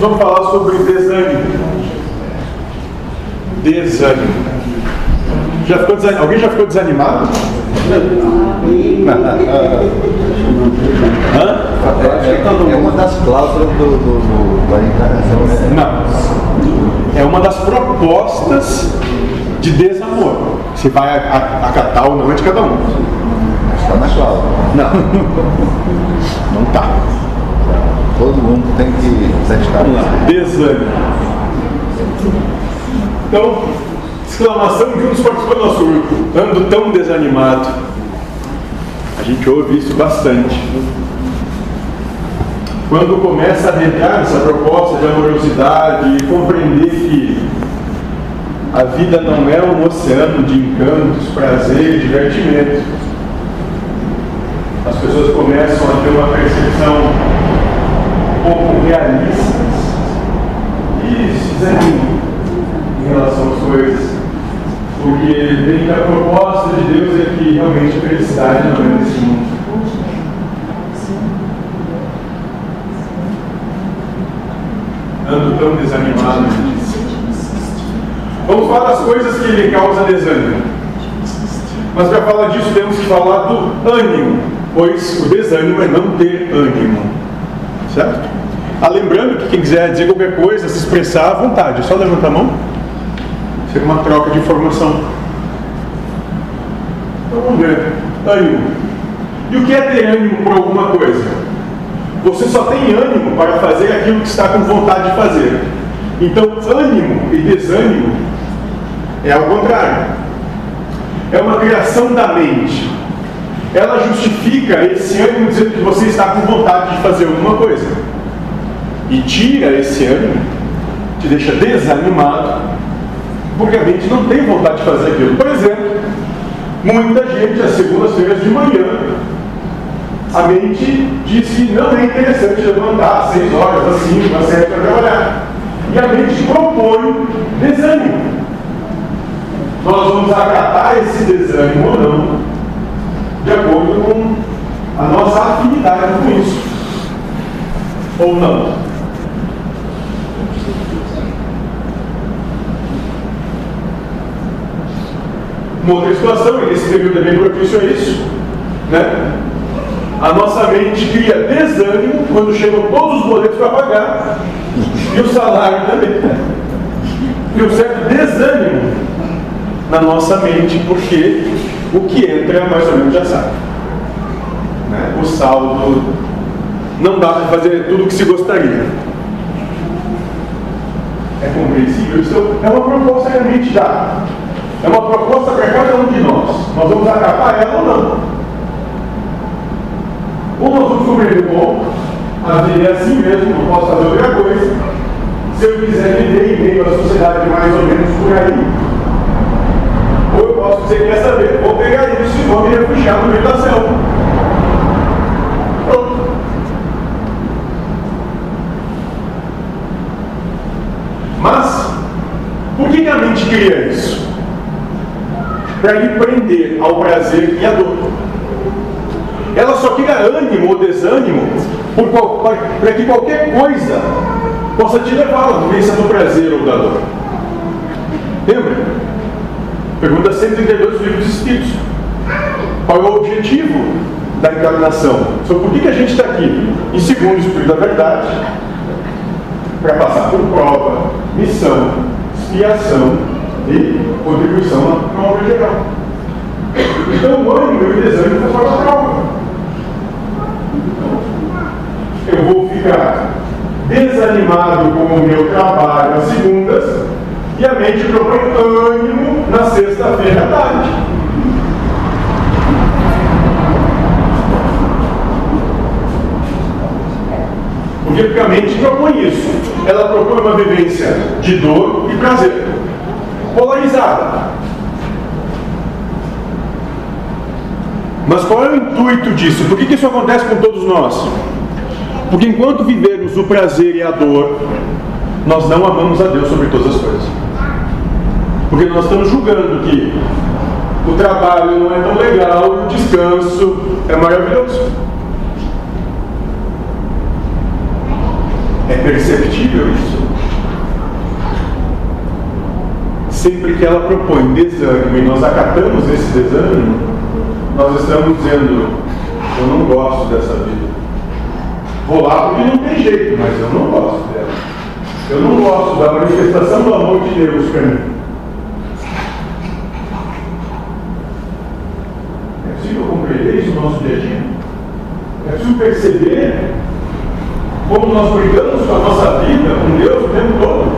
Vamos falar sobre desânimo. Desânimo. Já ficou desanimado? Alguém já ficou desanimado? Hã? É uma das cláusulas do, do, do, da encarnação, né? Não. É uma das propostas de desamor. Se vai acatar ou não é de cada um. Está na cláusula. Não. Não tá. Todo mundo tem que testar. Vamos lá. Desânimo. Então, exclamação de um dos participantes do nosso grupo. Ando tão desanimado. A gente ouve isso bastante. Quando começa a adentrar essa proposta de amorosidade e compreender que a vida não é um oceano de encantos, prazer e divertimento, as pessoas começam a ter uma percepção pouco realista e se desanimam em relação às coisas. Porque vem que a proposta de Deus é que realmente a felicidade não é nesse mundo. Ando tão desanimado. Vamos falar das coisas que lhe causam desânimo. Mas para falar disso temos que falar do ânimo, pois o desânimo é não ter ânimo. Certo? Ah, lembrando que quem quiser dizer qualquer coisa, se expressar à vontade, é só levantar a mão. Seria uma troca de informação. Então vamos ver. Ânimo. E o que é ter ânimo por alguma coisa? Você só tem ânimo para fazer aquilo que está com vontade de fazer. Então, ânimo e desânimo é ao contrário. É uma criação da mente. Ela justifica esse ânimo dizendo que você está com vontade de fazer alguma coisa. E tira esse ânimo, te deixa desanimado, porque a mente não tem vontade de fazer aquilo. Por exemplo, muita gente, às segundas-feiras de manhã, a mente diz que não é interessante levantar às 6 horas, às 5, às 7 para trabalhar. E a mente propõe desânimo. Nós vamos acatar esse desânimo ou não, de acordo com a nossa afinidade com isso. Ou não. Uma outra situação, e esse período é bem propício a isso, né? A nossa mente cria desânimo quando chegam todos os boletos para pagar e o salário também. E um certo desânimo na nossa mente, porque o que entra mais ou menos já sabe. Né? O saldo não dá para fazer tudo o que se gostaria. É compreensível? Isso é uma proposta que a mente dá. É uma proposta para cada um de nós. Nós vamos acatar ela ou não. Ou nós vamos compreender, bom, vida é assim mesmo, não posso fazer outra coisa. Se eu quiser viver em meio à sociedade mais ou menos por aí, ou eu posso dizer, quer saber, vou pegar isso e vou me refugiar no meio da selva. Pronto. Mas, por que a mente cria isso? Para lhe prender ao prazer e à dor. Ela só cria ânimo ou desânimo para que qualquer coisa possa te levar à vivência do prazer ou da dor. Lembra? Pergunta 132 do livro dos Espíritos. Qual é o objetivo da encarnação? Sobre por que, que a gente está aqui? E segundo o Espírito da Verdade, para passar por prova, missão, expiação e contribuição na obra geral. Então o ânimo e o desânimo parte da prova. Eu vou ficar desanimado com o meu trabalho às segundas e a mente propõe ânimo na sexta-feira à tarde. Porque a mente propõe isso. Ela propõe uma vivência de dor e prazer. Polarizada. Mas qual é o intuito disso? Por que, que isso acontece com todos nós? Porque enquanto vivermos o prazer e a dor, nós não amamos a Deus sobre todas as coisas. Porque nós estamos julgando que o trabalho não é tão legal, o descanso é maravilhoso. É perceptível isso? Sempre que ela propõe desânimo e nós acatamos esse desânimo, nós estamos dizendo: eu não gosto dessa vida. Vou lá porque não tem jeito, mas eu não gosto dela. Eu não gosto da manifestação do amor de Deus para mim. É possível compreender isso no nosso dia a dia? É possível perceber como nós brigamos com a nossa vida, com Deus o tempo todo?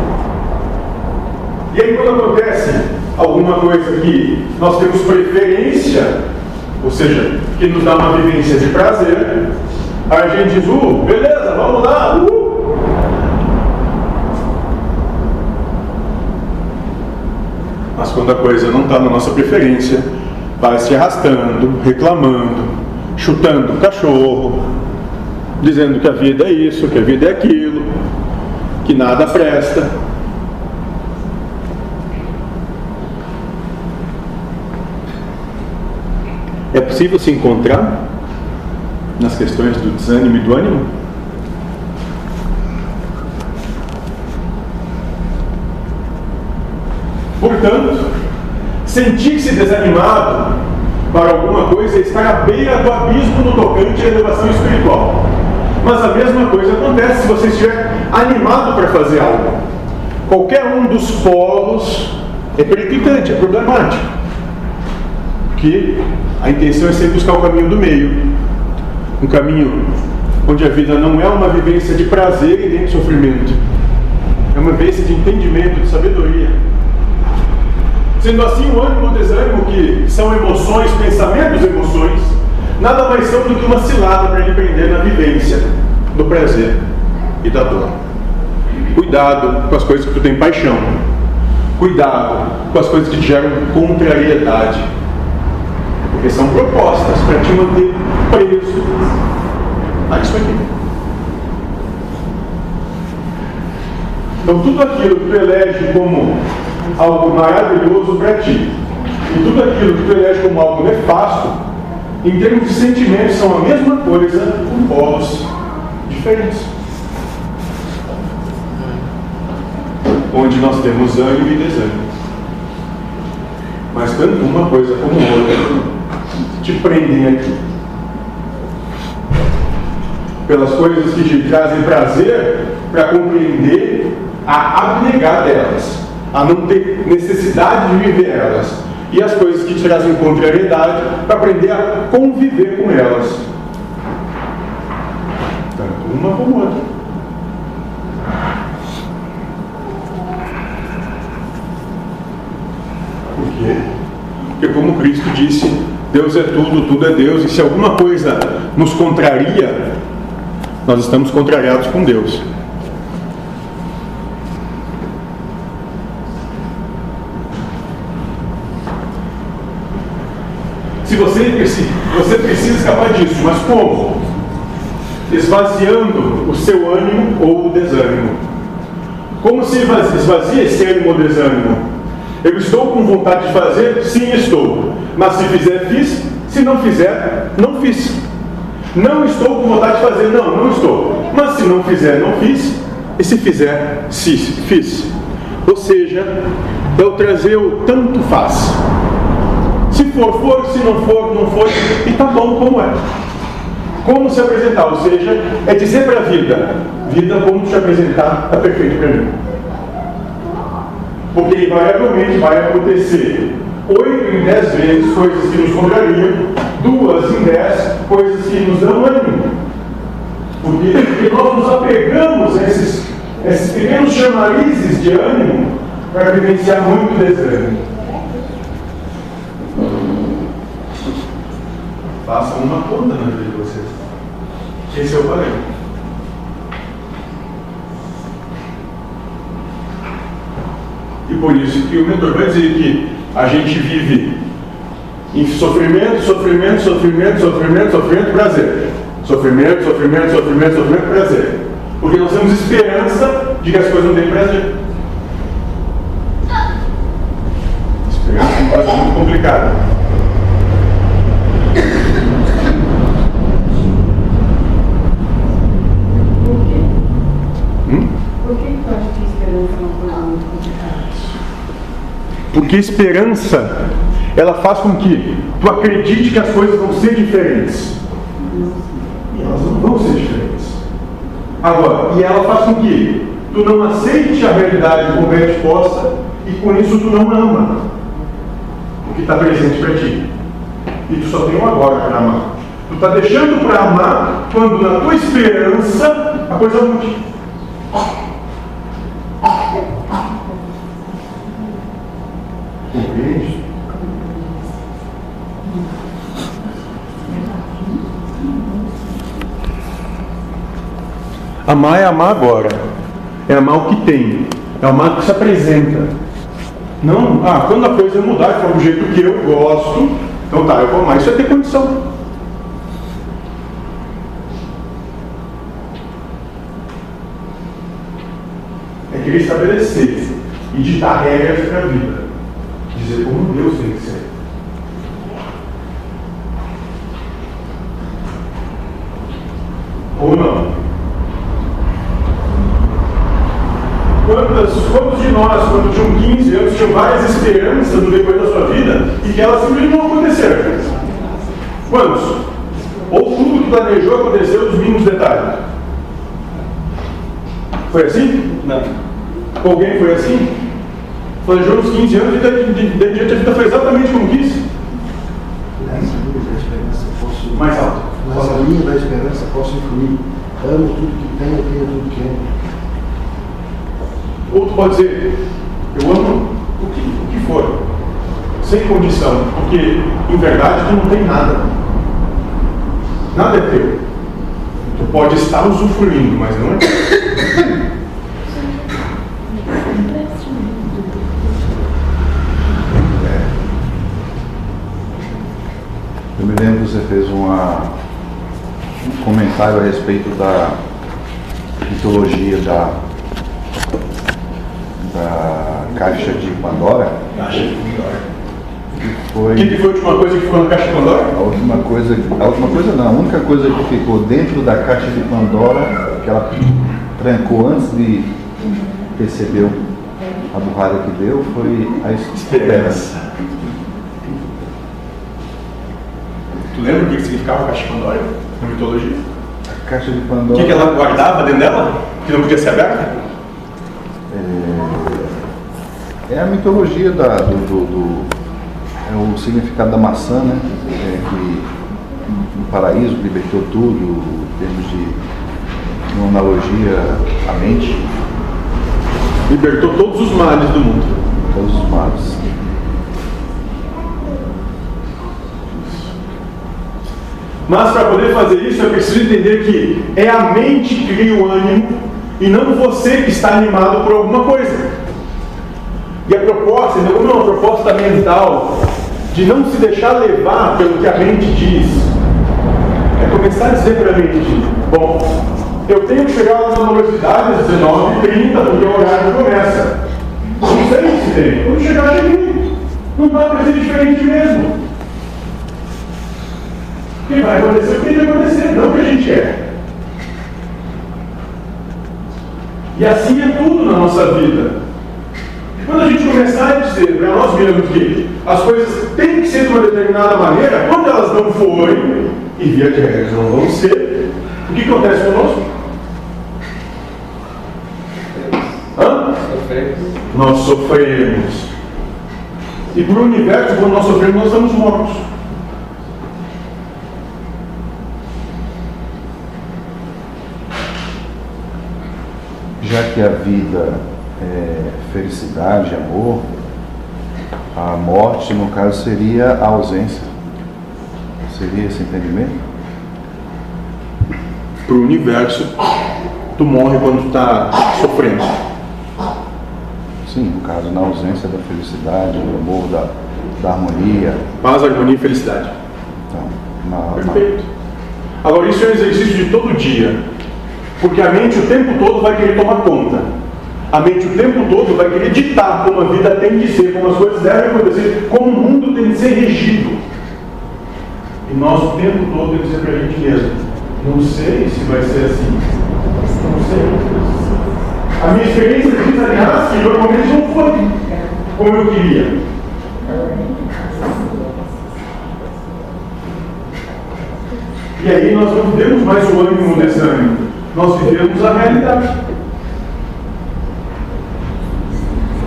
E aí quando acontece alguma coisa que nós temos preferência, ou seja, que nos dá uma vivência de prazer, a gente diz, uh, beleza, vamos lá, uh. Mas quando a coisa não está na nossa preferência, vai se arrastando, reclamando, chutando o cachorro, dizendo que a vida é isso, que a vida é aquilo, que nada presta. É possível se encontrar nas questões do desânimo e do ânimo? Portanto, sentir-se desanimado para alguma coisa é estar à beira do abismo no tocante à elevação espiritual. Mas a mesma coisa acontece se você estiver animado para fazer algo. Qualquer um dos polos é periclitante, é problemático. Porque a intenção é sempre buscar o caminho do meio. Um caminho onde a vida não é uma vivência de prazer e nem de sofrimento. É uma vivência de entendimento, de sabedoria. Sendo assim, o ânimo o desânimo, que são emoções, pensamentos, emoções, nada mais são do que uma cilada para ele prender na vivência do prazer e da dor. Cuidado com as coisas que tu tem paixão. Cuidado com as coisas que te geram contrariedade. Porque são propostas para te manter preso a isso aqui. Então, tudo aquilo que tu elege como algo maravilhoso para ti, e tudo aquilo que tu elege como algo nefasto, em termos de sentimentos, são a mesma coisa com polos diferentes. Onde nós temos ânimo e desânimo. Mas tanto uma coisa como outra te prendem aqui. Pelas coisas que te trazem prazer para compreender a abnegar delas, a não ter necessidade de viver elas. E as coisas que te trazem contrariedade para aprender a conviver com elas. Tanto uma como outra. Porque como Cristo disse, Deus é tudo, tudo é Deus, e se alguma coisa nos contraria, nós estamos contrariados com Deus. Se você, você precisa escapar disso, mas como? Esvaziando o seu ânimo ou o desânimo. Como se esvazia esse ânimo ou desânimo? Eu estou com vontade de fazer? Sim, estou. Mas se fizer, fiz. Se não fizer, não fiz. Não estou com vontade de fazer? Não, não estou. Mas se não fizer, não fiz. E se fizer, se fiz. Ou seja, eu trazer o tanto faz. Se for, for, se não for, não foi, e tá bom como é. Como se apresentar, ou seja, é dizer para a vida, vida, como te apresentar, está perfeito para mim. Porque invariavelmente vai acontecer oito em dez vezes coisas que nos contrariam, duas em dez coisas que nos dão ânimo. Porque, porque nós nos apegamos a esses, esses pequenos chamarizes de ânimo para vivenciar muito desânimo. Façam uma conta na vida de vocês. Esse é o parâmetro. Por isso que o mentor vai dizer que a gente vive em sofrimento, sofrimento, sofrimento, sofrimento, sofrimento, prazer. Sofrimento, sofrimento, sofrimento, sofrimento, prazer. Porque nós temos esperança de que as coisas não têm prazer. Esperança é uma coisa muito complicada. Porque esperança, ela faz com que tu acredite que as coisas vão ser diferentes. E elas não vão ser diferentes. Agora, e ela faz com que tu não aceite a realidade como é exposta e com isso tu não ama o que está presente para ti. E tu só tem um agora para amar. Tu está deixando para amar quando na tua esperança a coisa mude. Amar é amar agora. É amar o que tem. É amar o que se apresenta. Não, ah, quando a coisa mudar for do jeito que eu gosto, então tá, eu vou amar. Isso é ter condição. É querer estabelecer e ditar regras para a vida. Dizer como Deus tem que ser. Ou não. Quantas, quantos de nós, quando tinham 15 anos, tinham várias esperanças no decorrer da sua vida e que elas simplesmente não aconteceram? Quantos? Ou tudo que planejou aconteceu dos mínimos detalhes? Foi assim? Não. Alguém foi assim? Planejou nos 15 anos e de, diante a vida foi exatamente como quis? Nessa linha da esperança posso. Mais alto. Nessa linha da esperança posso incluir. Amo tudo que tenho, tenho tudo que amo. Ou tu pode dizer, eu amo o que, o que for, sem condição, porque em verdade tu não tem nada. Nada é teu. Tu pode estar usufruindo, mas não é teu. Eu me lembro que você fez uma, um comentário a respeito da mitologia da, da caixa de Pandora. Caixa de Pandora. Que foi O que, que foi a última coisa que ficou na caixa de Pandora? a última coisa, a última coisa não, a única coisa que ficou dentro da caixa de Pandora, que ela trancou antes de perceber a burrada que deu, foi a esperança. Tu lembra o que que significava a caixa de Pandora na mitologia? A caixa de O Pandora. que, que ela guardava dentro dela? Que não podia ser aberta? É a mitologia da, do, do- do- É o significado da maçã, né? É que no paraíso libertou tudo, em termos de uma analogia à mente, Libertou todos os males do mundo. todos os males. Mas para poder fazer isso, é preciso entender que é a mente que cria o ânimo e não você que está animado por alguma coisa. E a proposta, então, como é uma proposta mental de não se deixar levar pelo que a mente diz, é começar a dizer para a mente: bom, eu tenho que chegar na velocidade às 19h30, porque o horário começa. Não sei se tem. Quando chegar, cheguei. Não vai ser diferente mesmo. Que vai acontecer o que tem que acontecer, não o que a gente quer. E assim é tudo na nossa vida. Quando a gente começar a dizer para nós mesmos que as coisas têm que ser de uma determinada maneira, quando elas não forem, e via de regra não vão ser, o que acontece conosco? Hã? Nós sofremos. E para o universo, quando nós sofremos, nós estamos mortos. Já que a vida é felicidade, amor, a morte, no caso, seria a ausência. Seria esse entendimento? Para o universo, tu morre quando tu está sofrendo. Sim, no caso, na ausência da felicidade, do amor, da, da harmonia. Paz, harmonia e felicidade. Então, na, na, Perfeito. Agora, isso é um exercício de todo dia. Porque a mente o tempo todo vai querer tomar conta. A mente o tempo todo vai querer ditar como a vida tem de ser, como as coisas devem acontecer, como o mundo tem de ser regido. E nós o tempo todo temos que dizer para a gente mesmo: não sei se vai ser assim. Não sei. A minha experiência de desalinhar, que normalmente não foi como eu queria. E aí nós não vivemos mais o ânimo o desânimo, nós vivemos a realidade.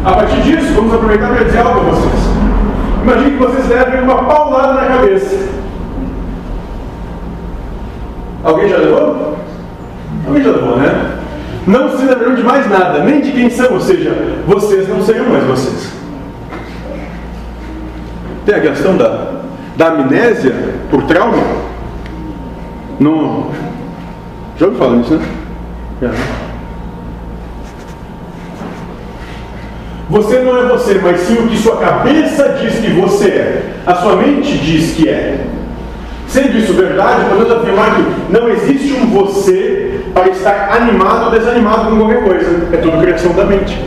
A partir disso, vamos aproveitar para dizer algo a vocês. Imagine que vocês levem uma paulada na cabeça. Alguém já levou? Alguém já levou, né? Não se lembrou de mais nada, nem de quem são, ou seja, vocês não seriam mais vocês. Tem a questão da, da amnésia por trauma? Não. Já ouviu falar nisso, né? Você não é você, mas sim o que sua cabeça diz que você é. A sua mente diz que é. Sendo isso verdade, podemos afirmar que não existe um você para estar animado ou desanimado com qualquer coisa. É tudo criação da mente.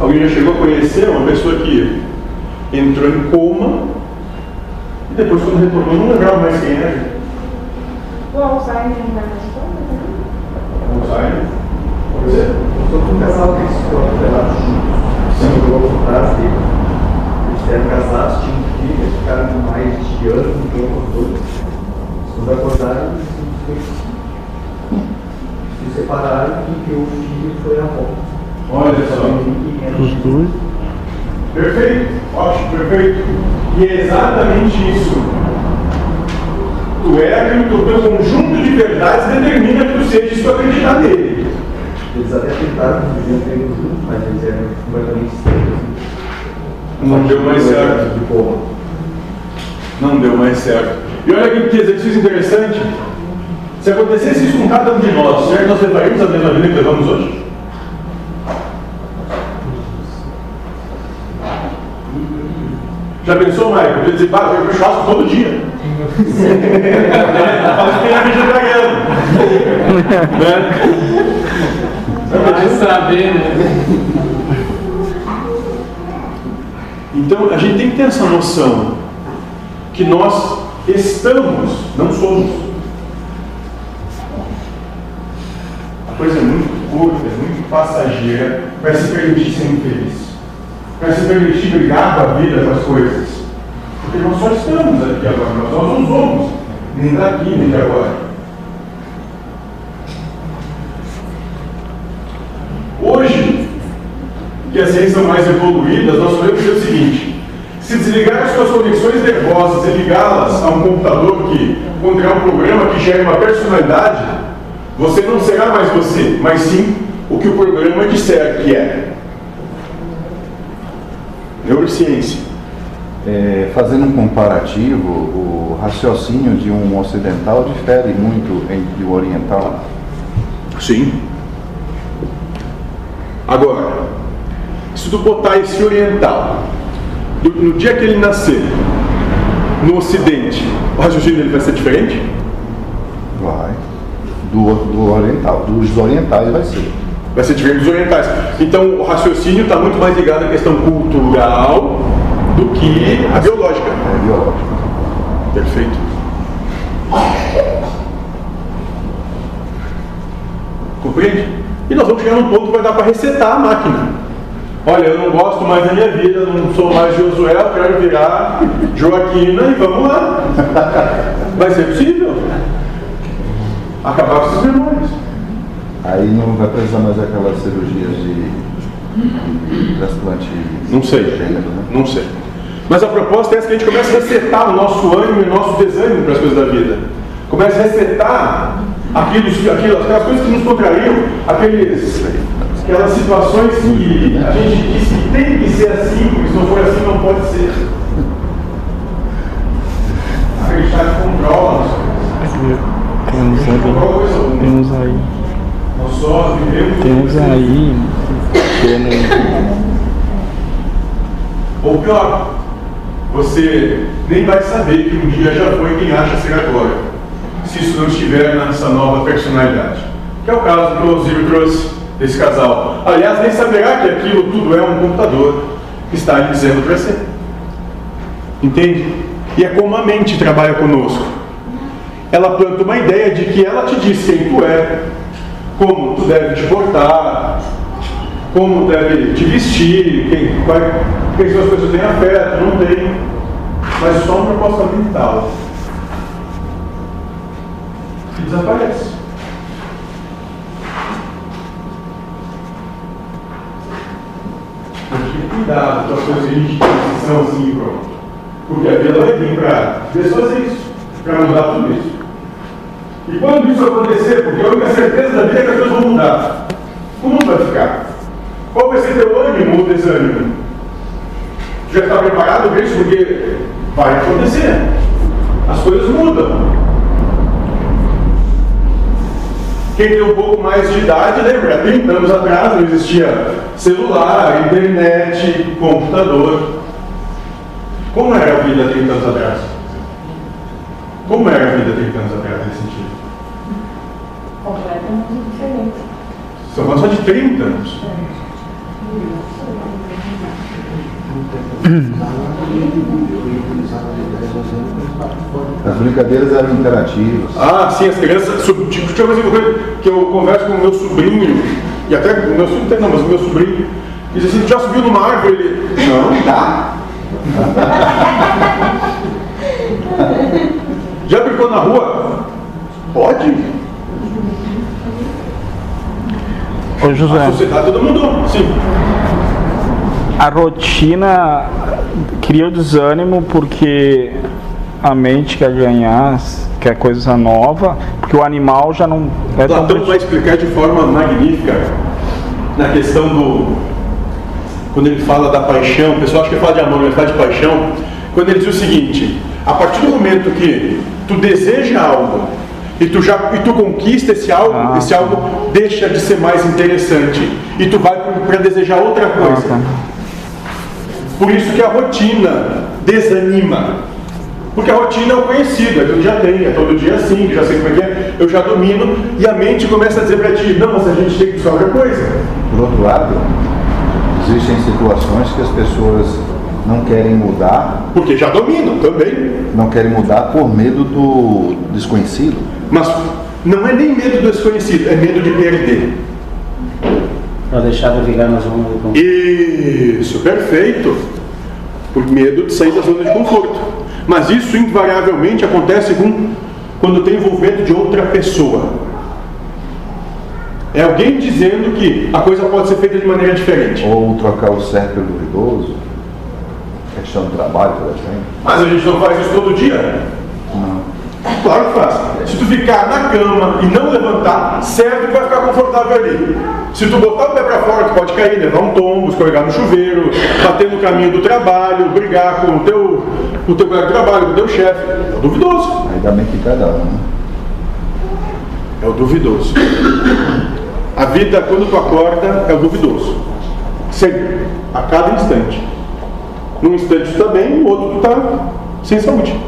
Alguém já chegou a conhecer uma pessoa que entrou em coma e depois, quando retornou, não lembrava mais quem era? O Alzheimer não dá mais conta? Alzheimer? Pois é. Só que um casal que se operaram juntos, se mudou por trás dele. Eles eram casados, tinham filhos, ficaram mais de ano, um pouco dois. Quando acordaram, eles se separaram e que o filho foi a volta. Olha só. Os dois. Perfeito, ótimo, perfeito. E é exatamente isso. Tu é aquilo que o teu conjunto de verdades determina que tu seja se tu acreditar nele. Eles até tentaram viver um mas eles eram completamente estranhos. Não deu mais certo. Não deu mais certo. E olha que exercício interessante. Se acontecesse isso com cada um de nós, será que nós levaríamos a mesma vida que levamos hoje? Já pensou, Maicon? Eu ia dizer, bah, eu churrasco todo dia. Tem a vegetariano. né? Vai saber, né? Então a gente tem que ter essa noção que nós estamos, não somos. A coisa é muito curta, é muito passageira para se permitir ser infeliz. Para se permitir brigar com a vida, com as coisas. Porque nós só estamos aqui agora, nós não somos nem daqui, nem de agora. Hoje, que as ciências são mais evoluídas, nós podemos dizer o seguinte: se desligar as suas conexões nervosas e ligá-las a um computador que conterá um programa que gere uma personalidade, você não será mais você, mas sim o que o programa disser que é. Neurociência. É, fazendo um comparativo, o raciocínio de um ocidental difere muito entre o oriental. Sim. Agora, se tu botar esse oriental, do- no dia que ele nascer, no ocidente, o raciocínio dele vai ser diferente? Vai. Do, do oriental. Dos orientais vai ser. Vai ser diferente dos orientais. Então o raciocínio está muito mais ligado à questão cultural do que a biológica. É biológico. Perfeito. Compreende? E nós vamos chegar num ponto que vai dar para resetar a máquina. Olha, eu não gosto mais da minha vida, não sou mais Josué, eu quero virar Joaquina e vamos lá. Vai ser possível. Acabar com esses demônios. Aí não vai precisar mais aquelas cirurgias de, de transplante Não sei. de gênero, né? Não sei. Mas a proposta é essa que a gente comece a resetar o nosso ânimo e o nosso desânimo para as coisas da vida. Comece a resetar aquilo, aquilo, aquelas coisas que nos contrariam, aqueles, aquelas situações que a gente diz que tem que ser assim, porque se não for assim não pode ser. Acreditar que controla as coisas. Temos A gente aí. Temos aí. Temos aí. Ou pior, você nem vai saber que um dia já foi quem acha ser agora, se isso não estiver nessa nova personalidade. Que é o caso que o Osirio trouxe desse casal. Aliás, nem saberá que aquilo tudo é um computador que está lhe dizendo para ser. Entende? E é como a mente trabalha conosco. Ela planta uma ideia de que ela te diz quem tu é, como tu deve te portar, como deve te vestir, quem, quais, quem são as pessoas que têm afeto, não tem. Mas só uma proposta mental. E desaparece. Então, tinha cuidado com as coisas que a gente são assim, pronto. Porque a vida vai vir para fazer isso, para mudar tudo isso. E quando isso acontecer, porque a única certeza da vida é que as coisas vão mudar, como vai ficar? Qual vai ser teu ânimo ou desânimo? Já está preparado para isso? Porque vai acontecer. As coisas mudam. Quem tem um pouco mais de idade, lembra, 30 anos atrás não existia celular, internet, computador. Como era a vida 30 anos atrás? Como era a vida 30 anos atrás nesse sentido? Completamente diferente. São falando só de 30 anos. As brincadeiras eram interativas. Ah, sim, as crianças. sub- Tipo, uma coisa que eu converso com o meu sobrinho, e até o meu sobrinho, não, mas o meu sobrinho, diz assim: já subiu numa árvore? Ele, não, tá. já brincou na rua? Pode. Ô A José, sociedade toda mudou, sim. a rotina cria o desânimo porque a mente quer ganhar, quer coisa nova, porque o animal já não é tão Platão vai explicar de forma magnífica na questão do. Quando ele fala da paixão, o pessoal acha que ele fala de amor, mas ele fala de paixão. Quando ele diz o seguinte: a partir do momento que tu deseja algo e tu já e tu conquista esse algo, Ah, esse algo deixa de ser mais interessante e tu vai para desejar outra coisa. tá. Por isso que a rotina desanima. Porque a rotina é o conhecido, é que eu já tenho, é todo dia assim, já sei como é que é, eu já domino, e a mente começa a dizer para ti, não, mas a gente tem que buscar outra coisa. Por outro lado, existem situações que as pessoas não querem mudar, Porque já dominam também. não querem mudar por medo do desconhecido. Mas não é nem medo do desconhecido, é medo de perder. Para deixar de virar na zona de conforto. Isso, perfeito. Por medo de sair da zona de conforto. Mas isso invariavelmente acontece com, quando tem envolvimento de outra pessoa. É alguém dizendo que a coisa pode ser feita de maneira diferente. Ou trocar o certo pelo duvidoso, questão do trabalho, por exemplo. Mas a gente não faz isso todo dia? Claro que faz. Se tu ficar na cama e não levantar, certo que vai ficar confortável ali. Se tu botar o pé para fora, tu pode cair, levar um tombo, escorregar no chuveiro, bater no caminho do trabalho, brigar com o teu, o teu colega de trabalho, com o teu chefe. É o duvidoso. Ainda bem que cada um. né? É o duvidoso. A vida, quando tu acorda, é o duvidoso. Sempre. A cada instante. Num instante tu tá bem, no outro tu tá sem saúde.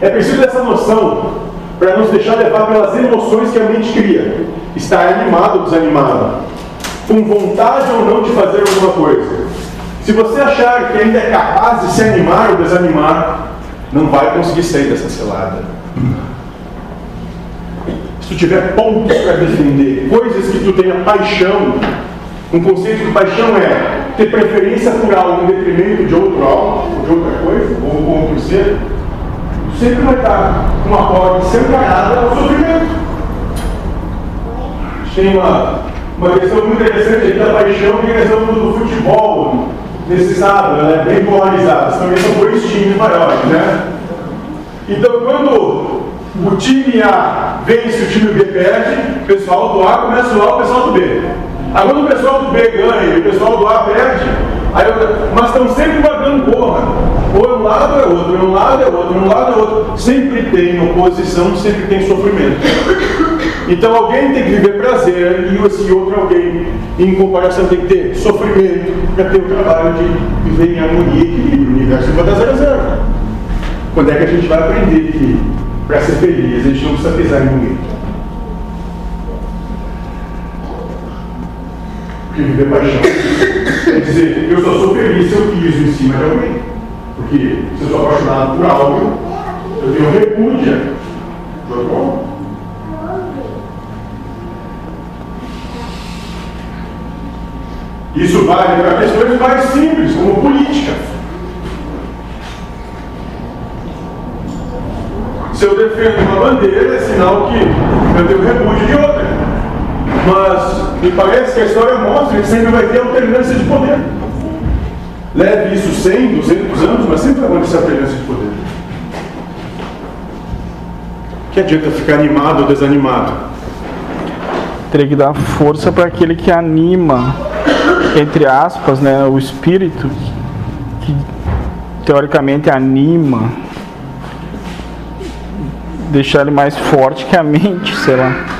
É preciso essa noção para nos deixar levar pelas emoções que a mente cria. Estar animado ou desanimado. Com vontade ou não de fazer alguma coisa. Se você achar que ainda é capaz de se animar ou desanimar, não vai conseguir sair dessa selada. Se tu tiver pontos para defender, coisas que tu tenha paixão, um conceito de paixão é ter preferência por algo em detrimento de outro algo, ou de outra coisa, ou com outro ser, sempre vai estar uma porta escancarada ao sofrimento. Tem uma, uma questão muito interessante aqui da paixão, que é a questão do, futebol nesse sábado, ela é bem polarizada, também são dois times maiores, né? Então, quando o time A vence o time B perde, o pessoal do A começa a zoar o pessoal do B. Aí quando o pessoal do B ganha e o pessoal do A perde, aí eu, mas estão sempre pagando porra. Ou é um lado é outro, é um lado é outro, é um lado é outro. Sempre tem oposição, sempre tem sofrimento. Então alguém tem que viver prazer e esse outro alguém, em comparação, tem que ter sofrimento para ter o trabalho de viver em harmonia e equilíbrio. O universo vai dar zero zero. Quando é que a gente vai aprender que para ser feliz a gente não precisa pisar em ninguém? Porque viver paixão quer dizer, eu só sou feliz se eu piso em cima de alguém. Porque se eu sou apaixonado por algo, eu tenho repúdia homem. Isso vale para questões mais simples, como política. Se eu defendo uma bandeira, é sinal que eu tenho repúdio de outra. Mas me parece que a história mostra que sempre vai ter alternância de poder. Leve isso 100, 200 anos, mas sempre vai acontecer alternância de poder. Que adianta ficar animado ou desanimado? Teria que dar força para aquele que anima, entre aspas, né, o espírito que teoricamente anima, deixar ele mais forte que a mente, sei lá.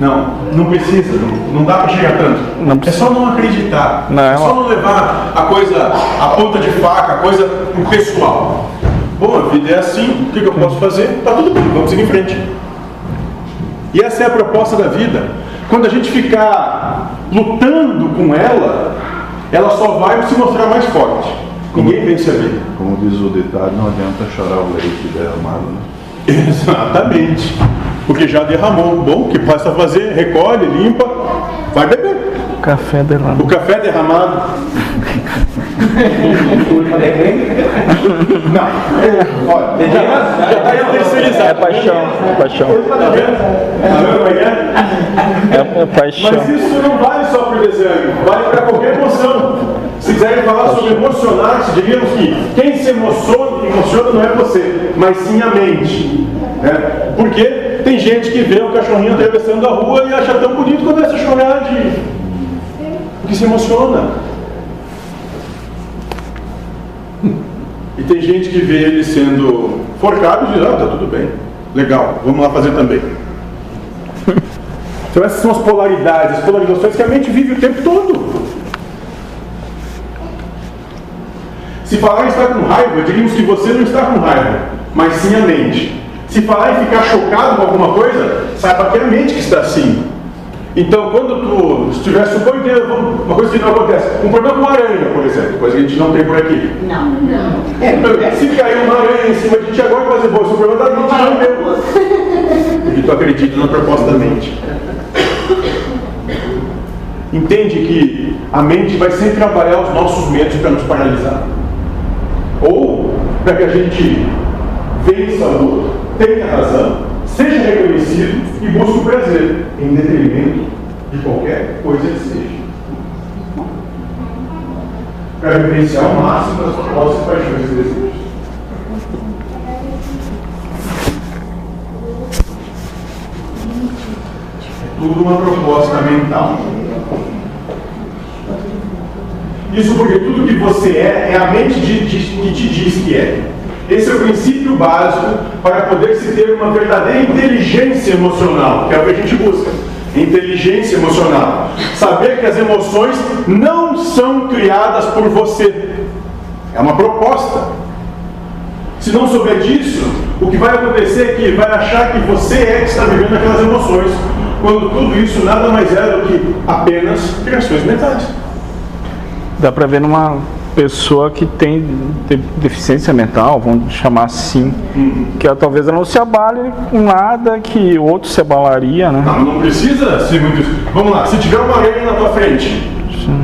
Não, não precisa, não, não dá para chegar tanto. Não é só não acreditar. Não, é só não levar a coisa, a ponta de faca, a coisa pro pessoal. Bom, a vida é assim, o que, que eu posso fazer? Tá tudo bem, vamos seguir em frente. E essa é a proposta da vida. Quando a gente ficar lutando com ela, ela só vai se mostrar mais forte. Ninguém vence a vida. Como diz o ditado, não adianta chorar o leite derramado, né? Exatamente. Porque já derramou. Bom, o que basta fazer? Recolhe, limpa, vai beber. Café derramado. O café derramado. Não, é, olha, já está É terceirizado. paixão, é paixão, Tá vendo? Tá vendo como é que é? é, é paixão. Mas isso não vale só para o desânimo, vale para qualquer emoção. Se quiserem falar sobre emocionar-se, diríamos que quem se emociona, emociona não é você, mas sim a mente. Né? Porque tem gente que vê o cachorrinho atravessando a rua e acha tão bonito que começa a chorar de. porque se emociona. E tem gente que vê ele sendo forcado e diz, ah, tá tudo bem, legal, vamos lá fazer também. Então essas são as polaridades, as polarizações que a mente vive o tempo todo. Se falar em estar com raiva, diríamos que você não está com raiva, mas sim a mente. Se falar em ficar chocado com alguma coisa, saiba que é a mente que está assim. Então, quando tu estiver, suponho que uma coisa que não acontece, um problema com aranha, por exemplo, coisa que a gente não tem por aqui. Não, não. Então, se cair uma aranha em cima de ti agora, vai dizer, bom, esse problema da mente não é meu. Porque tu acredita na proposta da mente. Entende que a mente vai sempre trabalhar os nossos medos para nos paralisar. Ou para que a gente vença a luta, tenha razão, seja reconhecido e busque o prazer, em detrimento de qualquer coisa que seja. Para vivenciar ao máximo as nossas paixões e desejos. É tudo uma proposta mental. Isso porque tudo que você é, é a mente de- de- que te diz que é. Esse é o princípio básico para poder se ter uma verdadeira inteligência emocional, que é o que a gente busca. Inteligência emocional. Saber que as emoções não são criadas por você. É uma proposta. Se não souber disso, o que vai acontecer é que vai achar que você é que está vivendo aquelas emoções, quando tudo isso nada mais é do que apenas criações mentais. Dá pra ver numa pessoa que tem de- deficiência mental, vamos chamar assim, que ela, talvez ela não se abale com nada que outro se abalaria, né? Não, não precisa ser muito. Vamos lá, se tiver uma aranha na tua frente,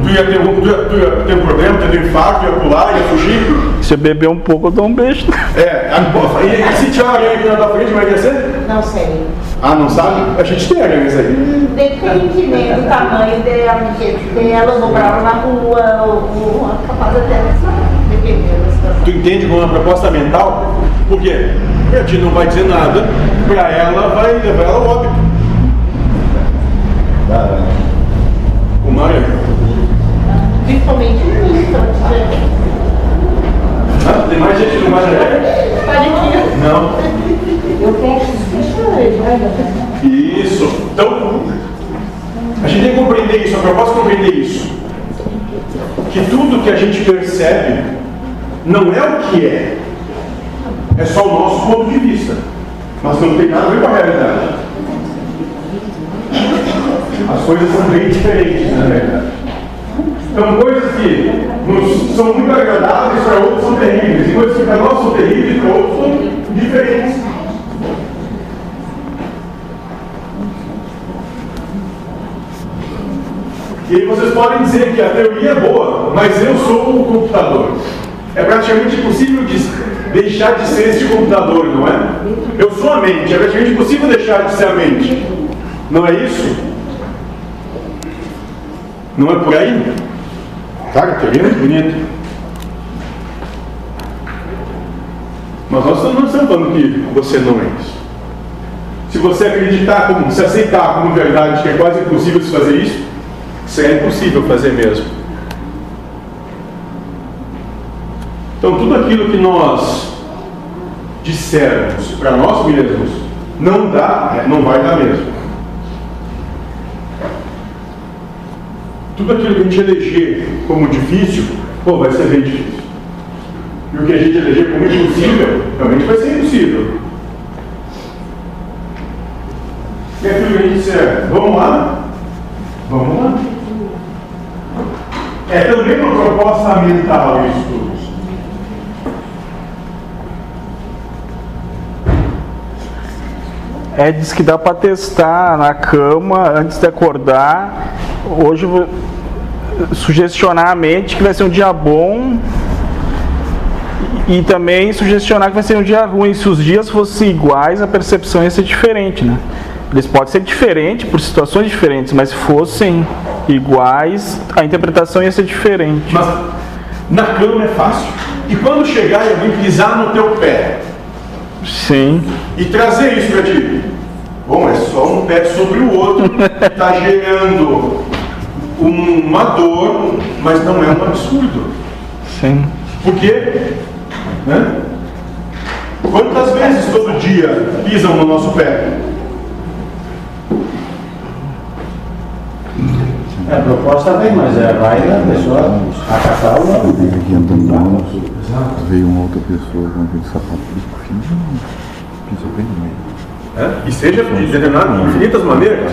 tu ia ter um, tu ia, tu ia ter um problema, tu ia ter um infarto, ia pular, ia fugir. Se eu beber um pouco, eu dou um beijo. É, a- e, e se tiver uma aranha aqui na tua frente, como é que ia ser? Não sei. Ah, não sabe? A gente tem aranhas aí. Hum, Depende né, do tamanho dela, do jeito dela, eu dobrava na rua, ou, ou a capaz até dependendo da situação. Tu entende como é uma proposta mental? Por quê? Porque a ti não vai dizer nada, pra ela vai levar ela ao óbito. Uma aranha. Principalmente no instante. Ah, tem mais gente? Pode aqui. Não. Eu aí, Isso. Então, a gente tem que compreender isso, proposta é compreender isso. Que tudo que a gente percebe não é o que é. É só o nosso ponto de vista. Mas não tem nada a ver com a realidade. As coisas são bem diferentes, na verdade. Então, coisas que nos são muito agradáveis para outros são terríveis, e coisas que para nós são terríveis para outros são diferentes. E vocês podem dizer que a teoria é boa, mas eu sou o computador. É praticamente impossível de deixar de ser esse computador, não é? Eu sou a mente, é praticamente impossível deixar de ser a mente. Não é isso? Não é por aí? Claro, a teoria é muito bonita. Mas nós não estamos falando que você não é isso. Se você acreditar, como, se aceitar como verdade que é quase impossível se fazer isso, isso é impossível fazer mesmo. Então, tudo aquilo que nós dissermos para nós mesmos não dá, não vai dar mesmo. Tudo aquilo que a gente eleger como difícil, pô, vai ser bem difícil. E o que a gente eleger como impossível, realmente vai ser impossível. E aquilo que a gente disser, vamos lá? Vamos lá. É também uma proposta mental isso. É, diz que dá para testar na cama antes de acordar. Hoje vou sugestionar a mente que vai ser um dia bom e também sugestionar que vai ser um dia ruim. Se os dias fossem iguais, a percepção ia ser diferente, né? Eles podem ser diferentes por situações diferentes, mas se fossem iguais, a interpretação ia ser diferente. Mas na cama é fácil. E quando chegar e alguém pisar no teu pé Sim. e trazer isso para ti, bom, é só um pé sobre o outro, está gerando uma dor, mas não é um absurdo. Sim. Por quê? Né? Quantas vezes todo dia pisam no nosso pé? A proposta vem, mas é, vai da pessoa acatar o Eu vi aqui andando veio uma outra pessoa com aquele sapato bico fino, pisou bem no meio. né? E seja de determinado, de infinitas maneiras.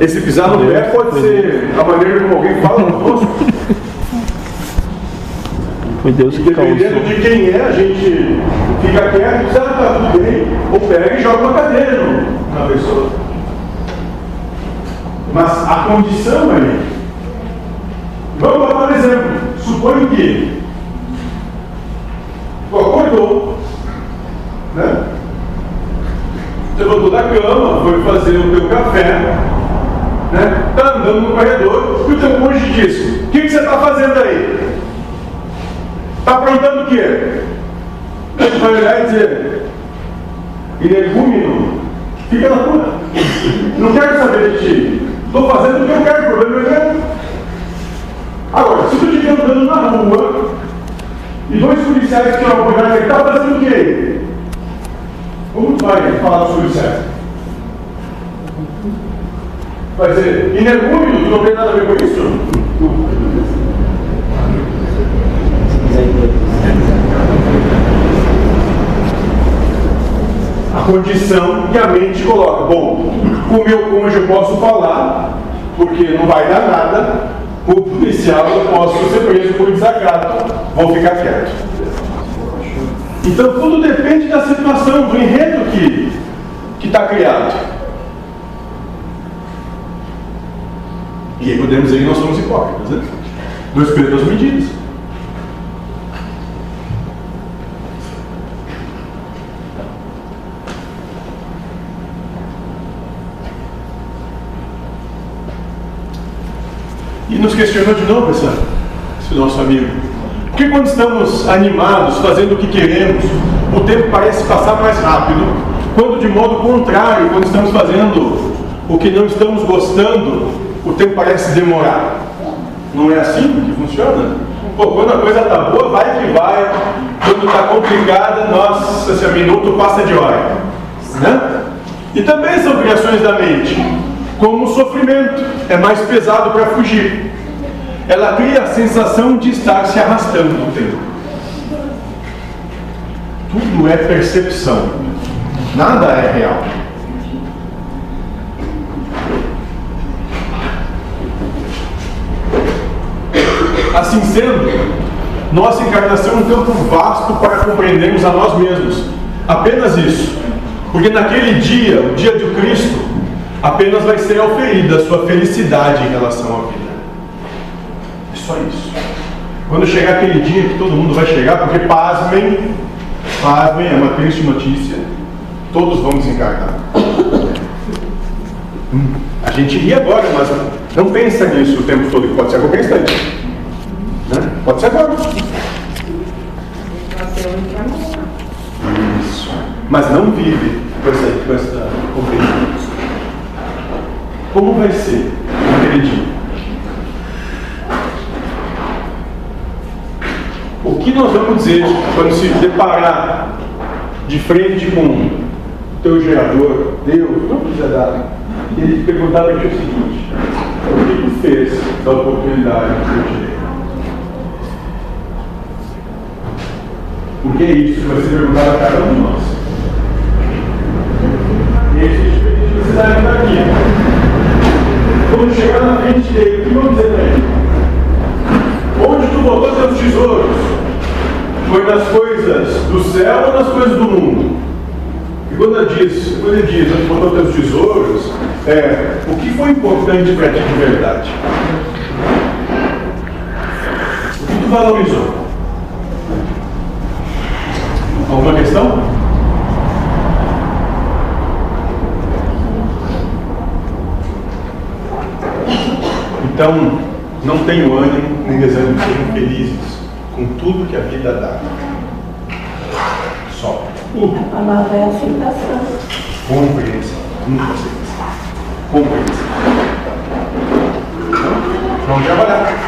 Esse pisar no pé pode ser a maneira como alguém fala conosco. Foi Deus que dependendo de quem é, a gente fica quieto, diz, ah, tá tudo bem, ou pega e joga uma cadeira na pessoa. Mas a condição é. Vamos lá, por exemplo, suponho que tu acordou, né? Levantou da cama, foi fazer o teu café, né? Tá andando no corredor e o teu cônjuge disse: O que, que você está fazendo aí? Está aprontando o quê? Você vai olhar e dizer: Energúmeno, fica na tua. Não quero saber de ti. Estou fazendo o que eu quero, o problema é meu. Agora, se tu estiver andando na rua e dois policiais que estão acordando, ele está fazendo o quê? Como tu vai falar dos policiais? Vai dizer, energúmeno, tu não tem nada a ver com isso? Condição que a mente coloca. Bom, com o meu cônjuge eu posso falar, porque não vai dar nada, o policial eu posso ser preso por desacato, vou ficar quieto. Então tudo depende da situação, do enredo que está criado. E aí podemos dizer que nós somos hipócritas, né? Dois pesos, duas medidas. E nos questionou de novo essa, esse nosso amigo. Por que quando estamos animados, fazendo o que queremos, o tempo parece passar mais rápido, quando de modo contrário, quando estamos fazendo o que não estamos gostando, o tempo parece demorar? Não é assim que funciona? Pô, quando a coisa está boa, vai que vai. Quando está complicada, nossa, esse minuto passa de hora. Né? E também são criações da mente como o sofrimento é mais pesado para fugir. Ela cria a sensação de estar se arrastando no tempo. Tudo é percepção, nada é real. Assim sendo, nossa encarnação é um campo vasto para compreendermos a nós mesmos. Apenas isso. Porque naquele dia, o dia de Cristo, apenas vai ser oferida a sua felicidade em relação à vida. É só isso. Quando chegar aquele dia que todo mundo vai chegar, porque pasmem, pasmem, é uma triste notícia, todos vamos encarnar. Hum, A gente ri agora, mas não pensa nisso o tempo todo, que pode ser a qualquer instante. Né? Pode ser agora. Isso. Mas não vive com essa, com. Como vai ser aquele dia? O que nós vamos dizer quando se deparar de frente com o teu gerador, Deus, não precisa dar, e ele perguntar para ti o seguinte: o que tu fez da oportunidade que eu te dei? Porque é isso que vai ser perguntado a cada um de nós. E aí a gente precisa aqui. Quando chegar na frente dele, o que vamos dizer para ele? Onde tu botou teus tesouros? Foi nas coisas do céu ou nas coisas do mundo? E quando ele diz, quando ele diz onde botou teus tesouros, é o que foi importante para ti de verdade? O que tu valorizou? Alguma questão? Então, não tenham ânimo nem desânimo, sejam felizes com tudo que a vida dá. Só. A palavra é aceitação. Compreensão. Nunca aceitação. Compreensão. Vamos trabalhar.